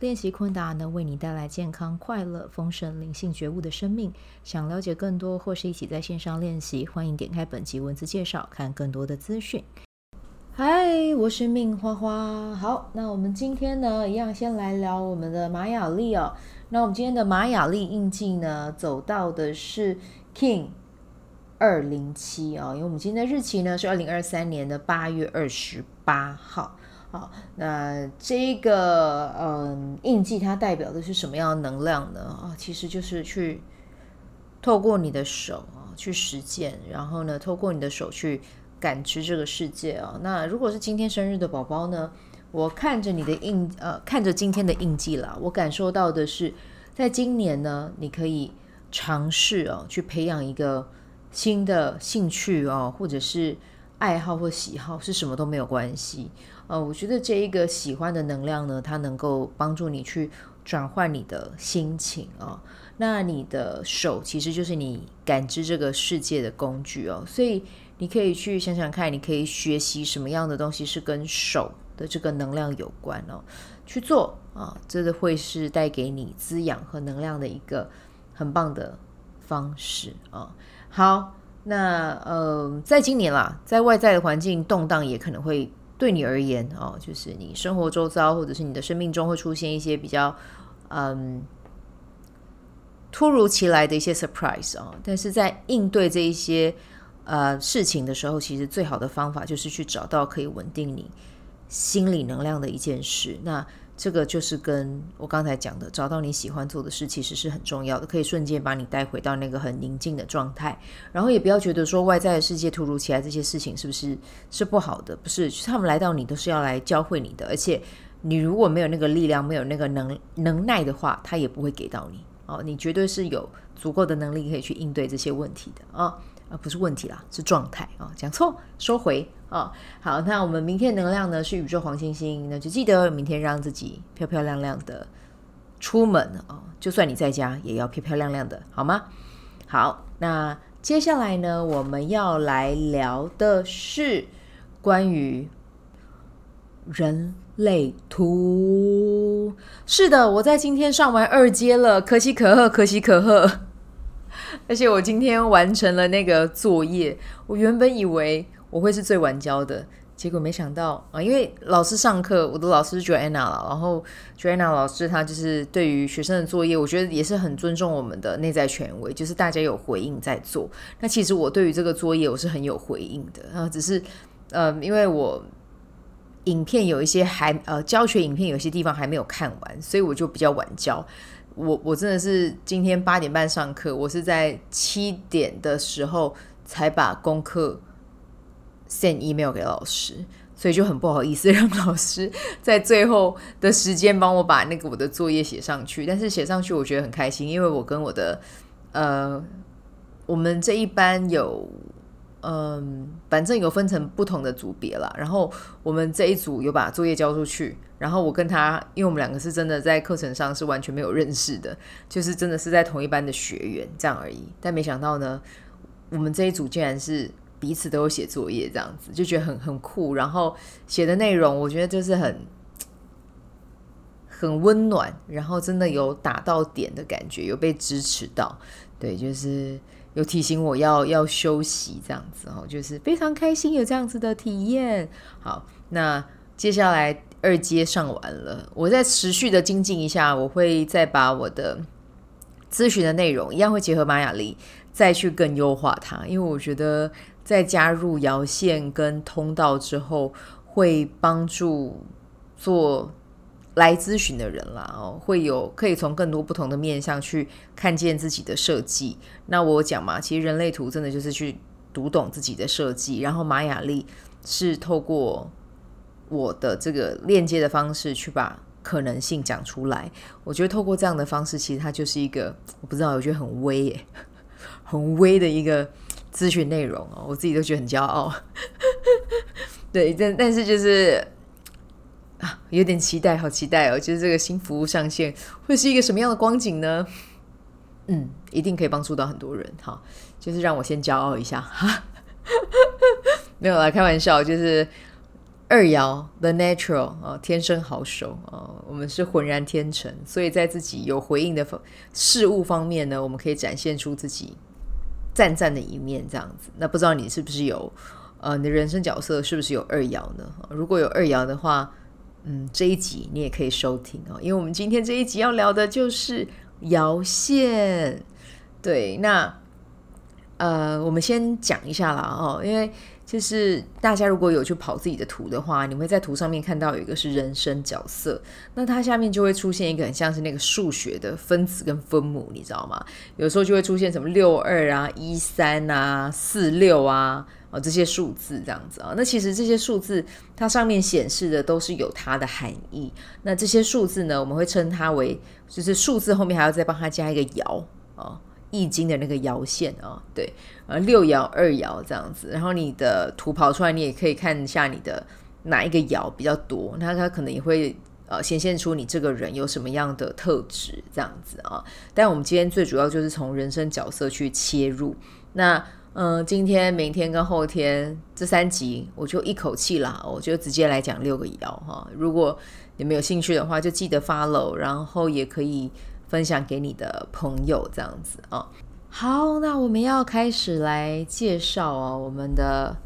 练习昆达能为你带来健康、快乐、丰盛、灵性觉悟的生命。想了解更多或是一起在线上练习，欢迎点开本集文字介绍，看更多的资讯。嗨，我是命花花。好，那我们今天呢，一样先来聊我们的玛雅历哦。那我们今天的玛雅历印记呢，走到的是 King 二零七啊，因为我们今天的日期呢是二零二三年的八月二十八号。好，那这个嗯印记它代表的是什么样的能量呢？啊，其实就是去透过你的手啊去实践，然后呢，透过你的手去感知这个世界啊。那如果是今天生日的宝宝呢，我看着你的印呃，看着今天的印记啦，我感受到的是，在今年呢，你可以尝试哦，去培养一个新的兴趣哦，或者是爱好或喜好，是什么都没有关系。呃，我觉得这一个喜欢的能量呢，它能够帮助你去转换你的心情啊、哦。那你的手其实就是你感知这个世界的工具哦，所以你可以去想想看，你可以学习什么样的东西是跟手的这个能量有关哦，去做啊，这个会是带给你滋养和能量的一个很棒的方式啊、好，那呃，在今年啦，在外在的环境动荡，也可能会。对你而言，哦，就是你生活周遭，或者是你的生命中会出现一些比较，嗯，突如其来的一些 surprise 啊。但是在应对这一些呃事情的时候，其实最好的方法就是去找到可以稳定你心理能量的一件事。那这个就是跟我刚才讲的，找到你喜欢做的事，其实是很重要的，可以瞬间把你带回到那个很宁静的状态。然后也不要觉得说外在的世界突如其来这些事情是不是是不好的？不是，他们来到你都是要来教会你的。而且你如果没有那个力量，没有那个能能耐的话，他也不会给到你哦。你绝对是有足够的能力可以去应对这些问题的啊。啊，不是问题啦，是状态啊，讲错，收回啊。好，那我们明天能量呢是宇宙黄星星，那就记得明天让自己漂漂亮亮的出门啊，就算你在家也要漂漂亮亮的，好吗？好，那接下来呢，我们要来聊的是关于人类图。是的，我在今天上完二阶了，可喜可贺，可喜可贺。而且我今天完成了那个作业，我原本以为我会是最晚交的，结果没想到啊，因为老师上课，我的老师是 Joanna 了，然后 Joanna 老师她就是对于学生的作业，我觉得也是很尊重我们的内在权威，就是大家有回应在做。那其实我对于这个作业我是很有回应的，然后只是呃，因为我影片有一些还呃教学影片有些地方还没有看完，所以我就比较晚交。我我真的是今天八点半上课，我是在七点的时候才把功课 send email 给老师，所以就很不好意思让老师在最后的时间帮我把那个我的作业写上去。但是写上去我觉得很开心，因为我跟我的呃，我们这一班有。嗯，反正有分成不同的组别啦。然后我们这一组有把作业交出去，然后我跟他，因为我们两个是真的在课程上是完全没有认识的，就是真的是在同一班的学员这样而已。但没想到呢，我们这一组竟然是彼此都有写作业，这样子就觉得很很酷。然后写的内容，我觉得就是很很温暖，然后真的有打到点的感觉，有被支持到。对，就是。有提醒我要要休息，这样子哦，就是非常开心有这样子的体验。好，那接下来二阶上完了，我再持续的精进一下，我会再把我的咨询的内容一样会结合玛雅历，再去更优化它。因为我觉得在加入摇线跟通道之后，会帮助做。来咨询的人啦，哦，会有可以从更多不同的面向去看见自己的设计。那我讲嘛，其实人类图真的就是去读懂自己的设计，然后马雅历是透过我的这个链接的方式去把可能性讲出来。我觉得透过这样的方式，其实它就是一个我不知道，我觉得很微，很微的一个咨询内容哦，我自己都觉得很骄傲。对，但但是就是有点期待，好期待哦！就是这个新服务上线会是一个什么样的光景呢？嗯，一定可以帮助到很多人哈。就是让我先骄傲一下哈，没有啦，开玩笑，就是二爻 The Natural 啊，天生好手啊，我们是浑然天成，所以在自己有回应的事物方面呢，我们可以展现出自己赞赞的一面，这样子。那不知道你是不是有？呃，你的人生角色是不是有二爻呢？如果有二爻的话，嗯，这一集你也可以收听哦，因为我们今天这一集要聊的就是爻线。对，那呃，我们先讲一下啦哦，因为就是大家如果有去跑自己的图的话，你会在图上面看到有一个是人生角色，那它下面就会出现一个很像是那个数学的分子跟分母，你知道吗？有时候就会出现什么六二啊、一三啊、四六啊。哦，这些数字这样子啊，那其实这些数字它上面显示的都是有它的含义。那这些数字呢，我们会称它为，就是数字后面还要再帮它加一个爻啊，易经的那个爻线啊，对，呃，六爻、二爻这样子。然后你的图跑出来，你也可以看一下你的哪一个爻比较多，那它可能也会呃显现出你这个人有什么样的特质这样子啊。但我们今天最主要就是从人生角色去切入，那。嗯，今天、明天跟后天这三集，我就一口气啦，我就直接来讲六个爻哈。如果你们有兴趣的话，就记得 follow，然后也可以分享给你的朋友这样子啊。好，那我们要开始来介绍哦，我们的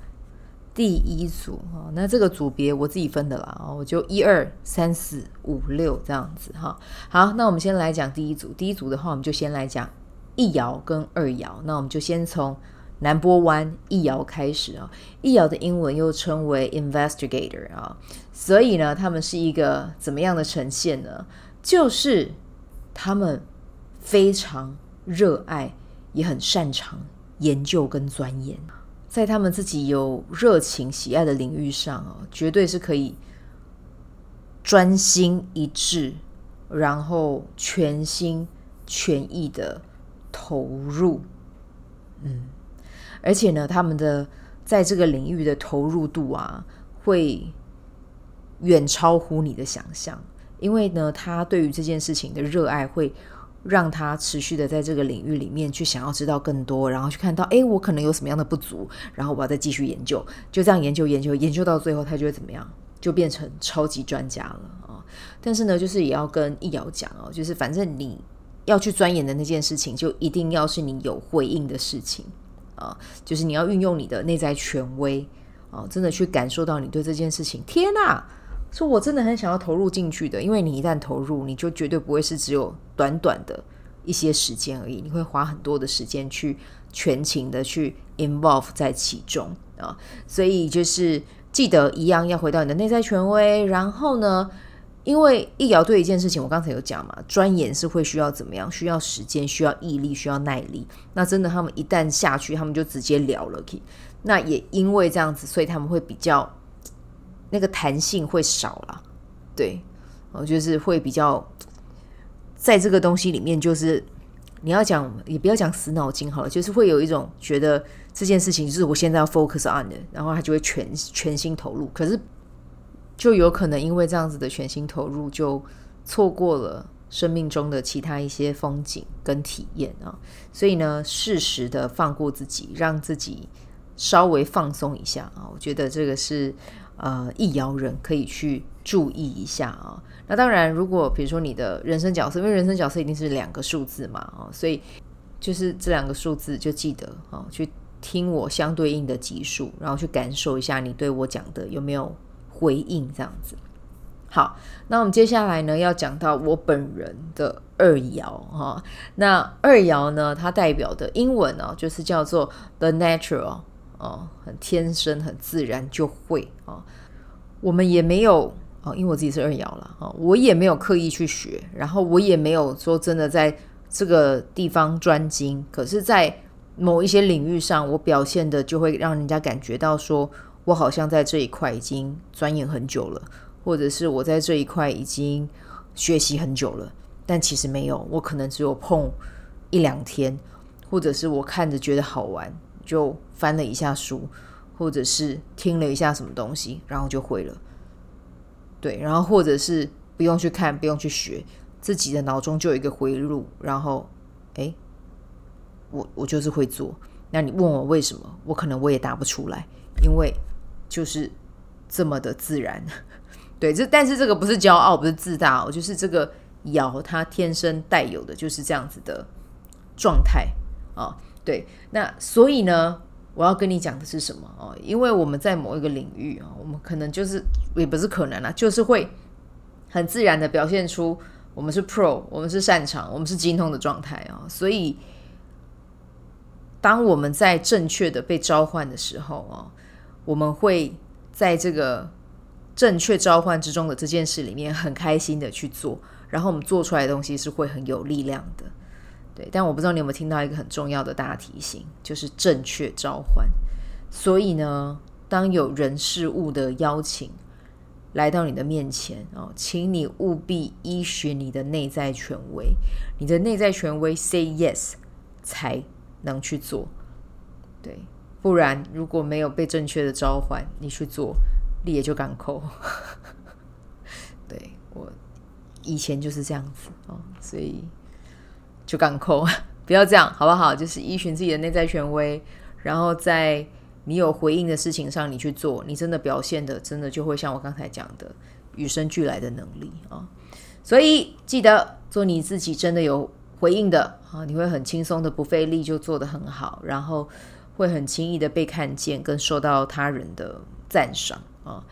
第一组哈。那这个组别我自己分的啦，我就一二三四五六这样子哈。好，那我们先来讲第一组。第一组的话，我们就先来讲一爻跟二爻。那我们就先从。南波湾易遥开始啊，易遥的英文又称为 investigator 啊，所以呢，他们是一个怎么样的呈现呢？就是他们非常热爱，也很擅长研究跟钻研，在他们自己有热情喜爱的领域上啊，绝对是可以专心一致，然后全心全意的投入，嗯。而且呢，他们的在这个领域的投入度啊，会远超乎你的想象。因为呢，他对于这件事情的热爱，会让他持续的在这个领域里面去想要知道更多，然后去看到，哎，我可能有什么样的不足，然后我要再继续研究，就这样研究研究研究到最后，他就会怎么样，就变成超级专家了啊！但是呢，就是也要跟易遥讲哦，就是反正你要去钻研的那件事情，就一定要是你有回应的事情。啊，就是你要运用你的内在权威啊，真的去感受到你对这件事情，天哪，说我真的很想要投入进去的，因为你一旦投入，你就绝对不会是只有短短的一些时间而已，你会花很多的时间去全情的去 involve 在其中啊，所以就是记得一样要回到你的内在权威，然后呢，因为一爻对一件事情，我刚才有讲嘛，钻研是会需要怎么样？需要时间，需要毅力，需要耐力。那真的，他们一旦下去，他们就直接聊了。那也因为这样子，所以他们会比较那个弹性会少了。对，我，就是会比较在这个东西里面，就是你要讲也不要讲死脑筋好了，就是会有一种觉得这件事情就是我现在要 focus on 的，然后他就会全全心投入。可是。就有可能因为这样子的全心投入，就错过了生命中的其他一些风景跟体验啊。所以呢，适时的放过自己，让自己稍微放松一下啊。我觉得这个是呃，易爻人可以去注意一下啊。那当然，如果比如说你的人生角色，因为人生角色一定是两个数字嘛啊，所以就是这两个数字就记得啊，去听我相对应的级数，然后去感受一下你对我讲的有没有。回应这样子，好，那我们接下来呢，要讲到我本人的二爻哈。那二爻呢，它代表的英文呢，就是叫做 the natural 哦，很天生、很自然就会啊。我们也没有哦，因为我自己是二爻了啊，我也没有刻意去学，然后我也没有说真的在这个地方专精。可是，在某一些领域上，我表现的就会让人家感觉到说。我好像在这一块已经钻研很久了，或者是我在这一块已经学习很久了，但其实没有，我可能只有碰一两天，或者是我看着觉得好玩，就翻了一下书，或者是听了一下什么东西，然后就会了。对，然后或者是不用去看，不用去学，自己的脑中就有一个回路，然后，诶，我我就是会做。那你问我为什么，我可能我也答不出来，因为就是这么的自然。对，这但是这个不是骄傲，不是自大哦，就是这个尧他天生带有的就是这样子的状态啊。哦，对，那所以呢，我要跟你讲的是什么哦？因为我们在某一个领域啊，我们可能就是也不是可能啊，就是会很自然的表现出我们是 pro，我们是擅长，我们是精通的状态啊。所以，当我们在正确的被召唤的时候啊，我们会在这个。正确召唤之中的这件事里面，很开心的去做，然后我们做出来的东西是会很有力量的，对。但我不知道你有没有听到一个很重要的大提醒，就是正确召唤。所以呢，当有人事物的邀请来到你的面前哦，请你务必依循你的内在权威，你的内在权威 say yes 才能去做，对。不然如果没有被正确的召唤，你去做。你也就敢扣，对，我以前就是这样子哦，所以就敢扣，不要这样，好不好？就是依循自己的内在权威，然后在你有回应的事情上，你去做，你真的表现的，真的就会像我刚才讲的，与生俱来的能力啊。所以记得做你自己，真的有回应的啊，你会很轻松的，不费力就做得很好，然后会很轻易的被看见，跟受到他人的赞赏。啊，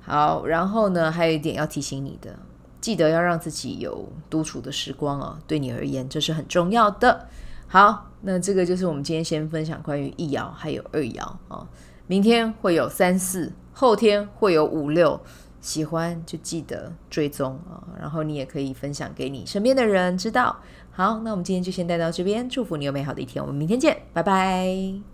好，然后呢，还有一点要提醒你的，记得要让自己有独处的时光哦，对你而言这是很重要的。好，那这个就是我们今天先分享关于一爻还有二爻啊，明天会有三四，后天会有五六，喜欢就记得追踪啊，然后你也可以分享给你身边的人知道。好，那我们今天就先带到这边，祝福你有美好的一天，我们明天见，拜拜。